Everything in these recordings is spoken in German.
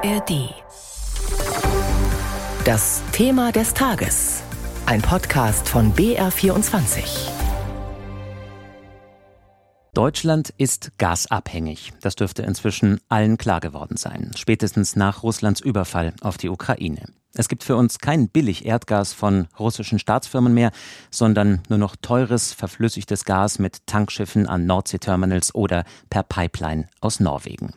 ARD. Das Thema des Tages. Ein Podcast von BR24. Deutschland ist gasabhängig. Das dürfte inzwischen allen klar geworden sein, spätestens nach Russlands Überfall auf die Ukraine. Es gibt für uns kein billig Erdgas von russischen Staatsfirmen mehr, sondern nur noch teures, verflüssigtes Gas mit Tankschiffen an Nordseeterminals oder per Pipeline aus Norwegen.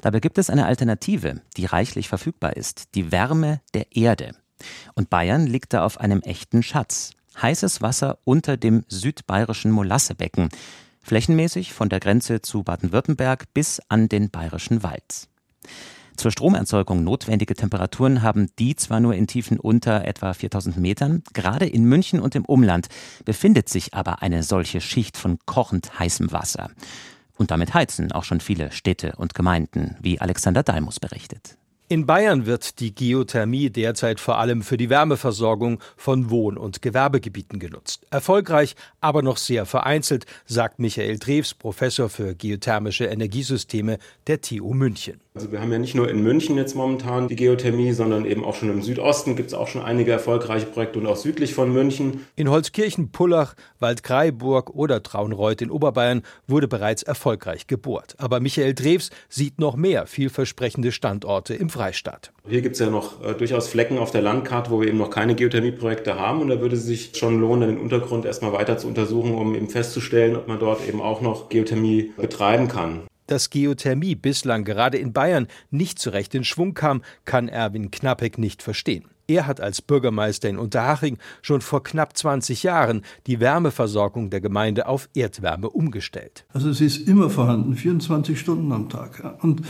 Dabei gibt es eine Alternative, die reichlich verfügbar ist, die Wärme der Erde. Und Bayern liegt da auf einem echten Schatz. Heißes Wasser unter dem südbayerischen Molassebecken, flächenmäßig von der Grenze zu Baden-Württemberg bis an den bayerischen Wald. Zur Stromerzeugung notwendige Temperaturen haben die zwar nur in Tiefen unter etwa 4000 Metern, gerade in München und im Umland befindet sich aber eine solche Schicht von kochend heißem Wasser. Und damit heizen auch schon viele Städte und Gemeinden, wie Alexander Dalmus berichtet. In Bayern wird die Geothermie derzeit vor allem für die Wärmeversorgung von Wohn- und Gewerbegebieten genutzt. Erfolgreich, aber noch sehr vereinzelt, sagt Michael Drews, Professor für geothermische Energiesysteme der TU München. Also wir haben ja nicht nur in München jetzt momentan die Geothermie, sondern eben auch schon im Südosten gibt es auch schon einige erfolgreiche Projekte und auch südlich von München. In Holzkirchen, Pullach, Waldkraiburg oder Traunreuth in Oberbayern wurde bereits erfolgreich gebohrt. Aber Michael Drews sieht noch mehr vielversprechende Standorte im Freistaat. Hier gibt es ja noch äh, durchaus Flecken auf der Landkarte, wo wir eben noch keine Geothermieprojekte haben und da würde es sich schon lohnen, den Untergrund erstmal weiter zu untersuchen, um eben festzustellen, ob man dort eben auch noch Geothermie betreiben kann. Dass Geothermie bislang gerade in Bayern nicht zurecht in Schwung kam, kann Erwin Knappek nicht verstehen. Er hat als Bürgermeister in Unterhaching schon vor knapp 20 Jahren die Wärmeversorgung der Gemeinde auf Erdwärme umgestellt. Also es ist immer vorhanden, 24 Stunden am Tag. Und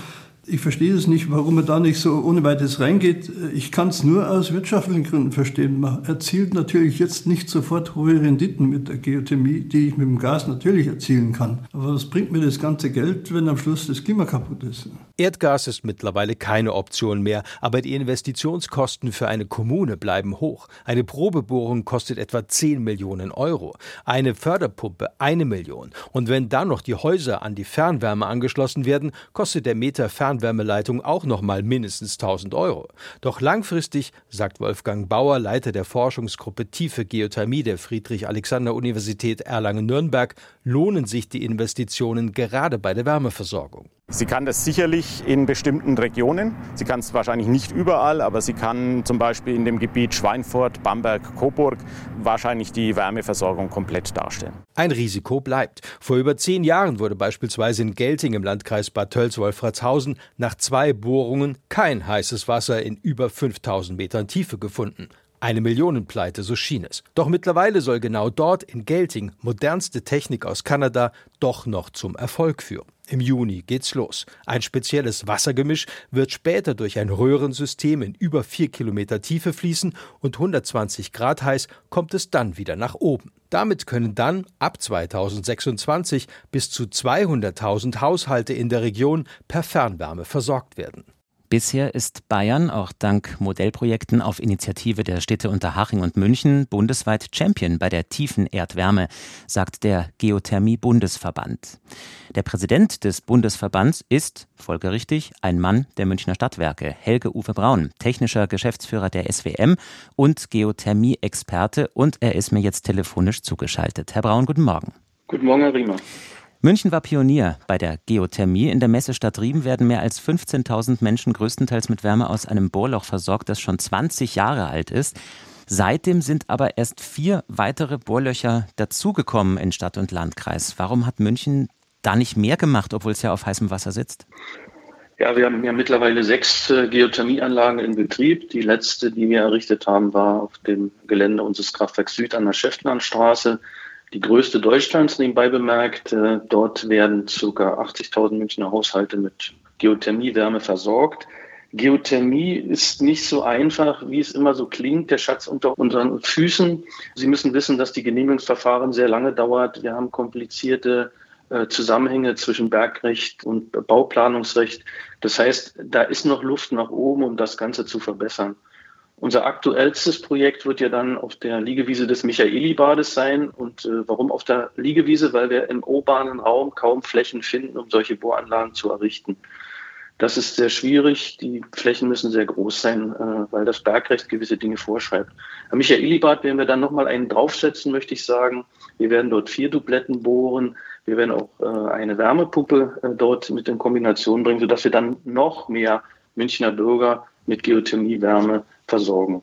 ich verstehe es nicht, warum man da nicht so ohne weiteres reingeht. Ich kann es nur aus wirtschaftlichen Gründen verstehen. Man erzielt natürlich jetzt nicht sofort hohe Renditen mit der Geothermie, die ich mit dem Gas natürlich erzielen kann. Aber was bringt mir das ganze Geld, wenn am Schluss das Klima kaputt ist? Erdgas ist mittlerweile keine Option mehr, aber die Investitionskosten für eine Kommune bleiben hoch. Eine Probebohrung kostet etwa 10 Millionen Euro, eine Förderpumpe eine Million. Und wenn dann noch die Häuser an die Fernwärme angeschlossen werden, kostet der Meter Fernwärme Fernwärmeleitung auch noch mal mindestens 1000 Euro. Doch langfristig, sagt Wolfgang Bauer, Leiter der Forschungsgruppe Tiefe Geothermie der Friedrich-Alexander-Universität Erlangen-Nürnberg, lohnen sich die Investitionen gerade bei der Wärmeversorgung. Sie kann das sicherlich in bestimmten Regionen. Sie kann es wahrscheinlich nicht überall, aber sie kann zum Beispiel in dem Gebiet Schweinfurt, Bamberg, Coburg wahrscheinlich die Wärmeversorgung komplett darstellen. Ein Risiko bleibt. Vor über zehn Jahren wurde beispielsweise in Gelting im Landkreis Bad Tölz-Wolfratshausen nach zwei Bohrungen kein heißes Wasser in über 5000 Metern Tiefe gefunden. Eine Millionenpleite, so schien es. Doch mittlerweile soll genau dort in Gelting modernste Technik aus Kanada doch noch zum Erfolg führen. Im Juni geht's los. Ein spezielles Wassergemisch wird später durch ein Röhrensystem in über vier Kilometer Tiefe fließen und 120 Grad heiß kommt es dann wieder nach oben. Damit können dann ab 2026 bis zu 200.000 Haushalte in der Region per Fernwärme versorgt werden. Bisher ist Bayern auch dank Modellprojekten auf Initiative der Städte Unterhaching und München bundesweit Champion bei der tiefen Erdwärme, sagt der Geothermie-Bundesverband. Der Präsident des Bundesverbands ist, folgerichtig, ein Mann der Münchner Stadtwerke, Helge Uwe Braun, technischer Geschäftsführer der SWM und Geothermie-Experte und er ist mir jetzt telefonisch zugeschaltet. Herr Braun, guten Morgen. Guten Morgen, Herr Riemer. München war Pionier bei der Geothermie. In der Messestadt Riem werden mehr als 15.000 Menschen größtenteils mit Wärme aus einem Bohrloch versorgt, das schon 20 Jahre alt ist. Seitdem sind aber erst vier weitere Bohrlöcher dazugekommen in Stadt und Landkreis. Warum hat München da nicht mehr gemacht, obwohl es ja auf heißem Wasser sitzt? Ja, wir haben ja mittlerweile sechs äh, Geothermieanlagen in Betrieb. Die letzte, die wir errichtet haben, war auf dem Gelände unseres Kraftwerks Süd an der Schäftlandstraße die größte Deutschlands nebenbei bemerkt. Äh, dort werden ca. 80.000 Münchner Haushalte mit Geothermiewärme versorgt. Geothermie ist nicht so einfach, wie es immer so klingt, der Schatz unter unseren Füßen. Sie müssen wissen, dass die Genehmigungsverfahren sehr lange dauert. Wir haben komplizierte äh, Zusammenhänge zwischen Bergrecht und Bauplanungsrecht. Das heißt, da ist noch Luft nach oben, um das Ganze zu verbessern. Unser aktuellstes Projekt wird ja dann auf der Liegewiese des Michaeli-Bades sein. Und äh, warum auf der Liegewiese? Weil wir im urbanen Raum kaum Flächen finden, um solche Bohranlagen zu errichten. Das ist sehr schwierig. Die Flächen müssen sehr groß sein, äh, weil das Bergrecht gewisse Dinge vorschreibt. Herr Michael Ilibad werden wir dann nochmal einen draufsetzen, möchte ich sagen. Wir werden dort vier Dubletten bohren. Wir werden auch äh, eine Wärmepumpe äh, dort mit in Kombination bringen, sodass wir dann noch mehr Münchner Bürger mit Geothermiewärme versorgen.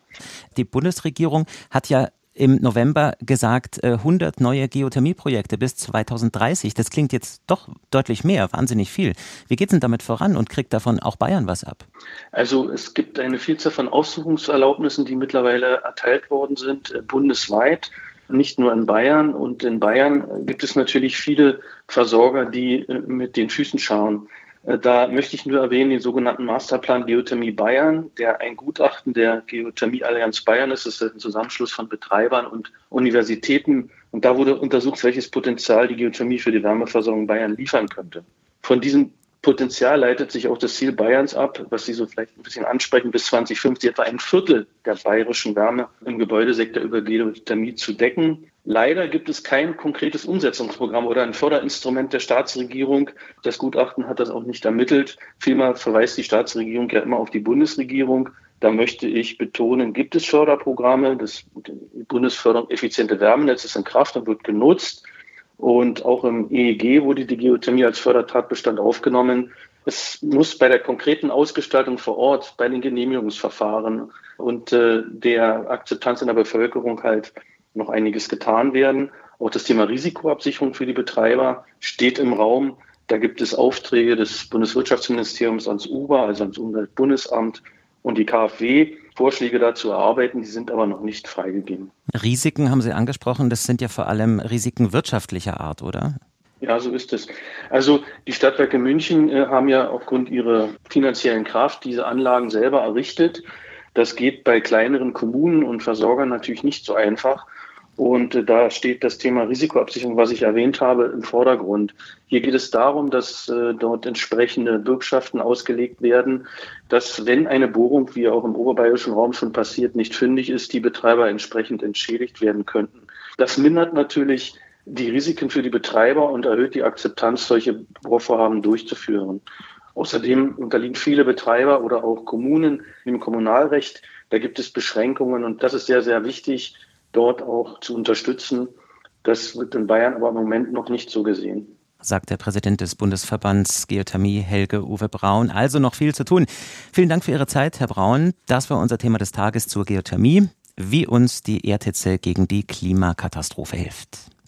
Die Bundesregierung hat ja im November gesagt, 100 äh, neue Geothermieprojekte bis 2030. Das klingt jetzt doch deutlich mehr, wahnsinnig viel. Wie geht es denn damit voran und kriegt davon auch Bayern was ab? Also es gibt eine Vielzahl von Aussuchungserlaubnissen, die mittlerweile erteilt worden sind, äh, bundesweit nicht nur in Bayern. Und in Bayern gibt es natürlich viele Versorger, die äh, mit den Füßen schauen. Äh, da möchte ich nur erwähnen den sogenannten Masterplan Geothermie Bayern, der ein Gutachten der Geothermie Allianz Bayern ist. Das ist ein Zusammenschluss von Betreibern und Universitäten. Und da wurde untersucht, welches Potenzial die Geothermie für die Wärmeversorgung Bayern liefern könnte. Von diesem Potenzial leitet sich auch das Ziel Bayerns ab, was Sie so vielleicht ein bisschen ansprechen, bis 2050 etwa ein Viertel der bayerischen Wärme im Gebäudesektor über Geothermie zu decken. Leider gibt es kein konkretes Umsetzungsprogramm oder ein Förderinstrument der Staatsregierung. Das Gutachten hat das auch nicht ermittelt. Vielmehr verweist die Staatsregierung ja immer auf die Bundesregierung. Da möchte ich betonen, gibt es Förderprogramme. Das Bundesförderung effiziente Wärmenetz ist in Kraft und wird genutzt. Und auch im EEG wurde die Geothermie als Fördertatbestand aufgenommen. Es muss bei der konkreten Ausgestaltung vor Ort, bei den Genehmigungsverfahren und äh, der Akzeptanz in der Bevölkerung halt noch einiges getan werden. Auch das Thema Risikoabsicherung für die Betreiber steht im Raum. Da gibt es Aufträge des Bundeswirtschaftsministeriums ans UBA, also ans Umweltbundesamt und die KfW, Vorschläge dazu erarbeiten. Die sind aber noch nicht freigegeben. Risiken haben Sie angesprochen. Das sind ja vor allem Risiken wirtschaftlicher Art, oder? Ja, so ist es. Also die Stadtwerke München äh, haben ja aufgrund ihrer finanziellen Kraft diese Anlagen selber errichtet. Das geht bei kleineren Kommunen und Versorgern natürlich nicht so einfach. Und äh, da steht das Thema Risikoabsicherung, was ich erwähnt habe, im Vordergrund. Hier geht es darum, dass äh, dort entsprechende Bürgschaften ausgelegt werden, dass wenn eine Bohrung, wie auch im oberbayerischen Raum schon passiert, nicht fündig ist, die Betreiber entsprechend entschädigt werden könnten. Das mindert natürlich die Risiken für die Betreiber und erhöht die Akzeptanz, solche Bohrvorhaben durchzuführen. Außerdem unterliegen viele Betreiber oder auch Kommunen im Kommunalrecht. Da gibt es Beschränkungen und das ist sehr, sehr wichtig, dort auch zu unterstützen. Das wird in Bayern aber im Moment noch nicht so gesehen. Sagt der Präsident des Bundesverbands Geothermie, Helge Uwe Braun. Also noch viel zu tun. Vielen Dank für Ihre Zeit, Herr Braun. Das war unser Thema des Tages zur Geothermie, wie uns die Erdhitze gegen die Klimakatastrophe hilft.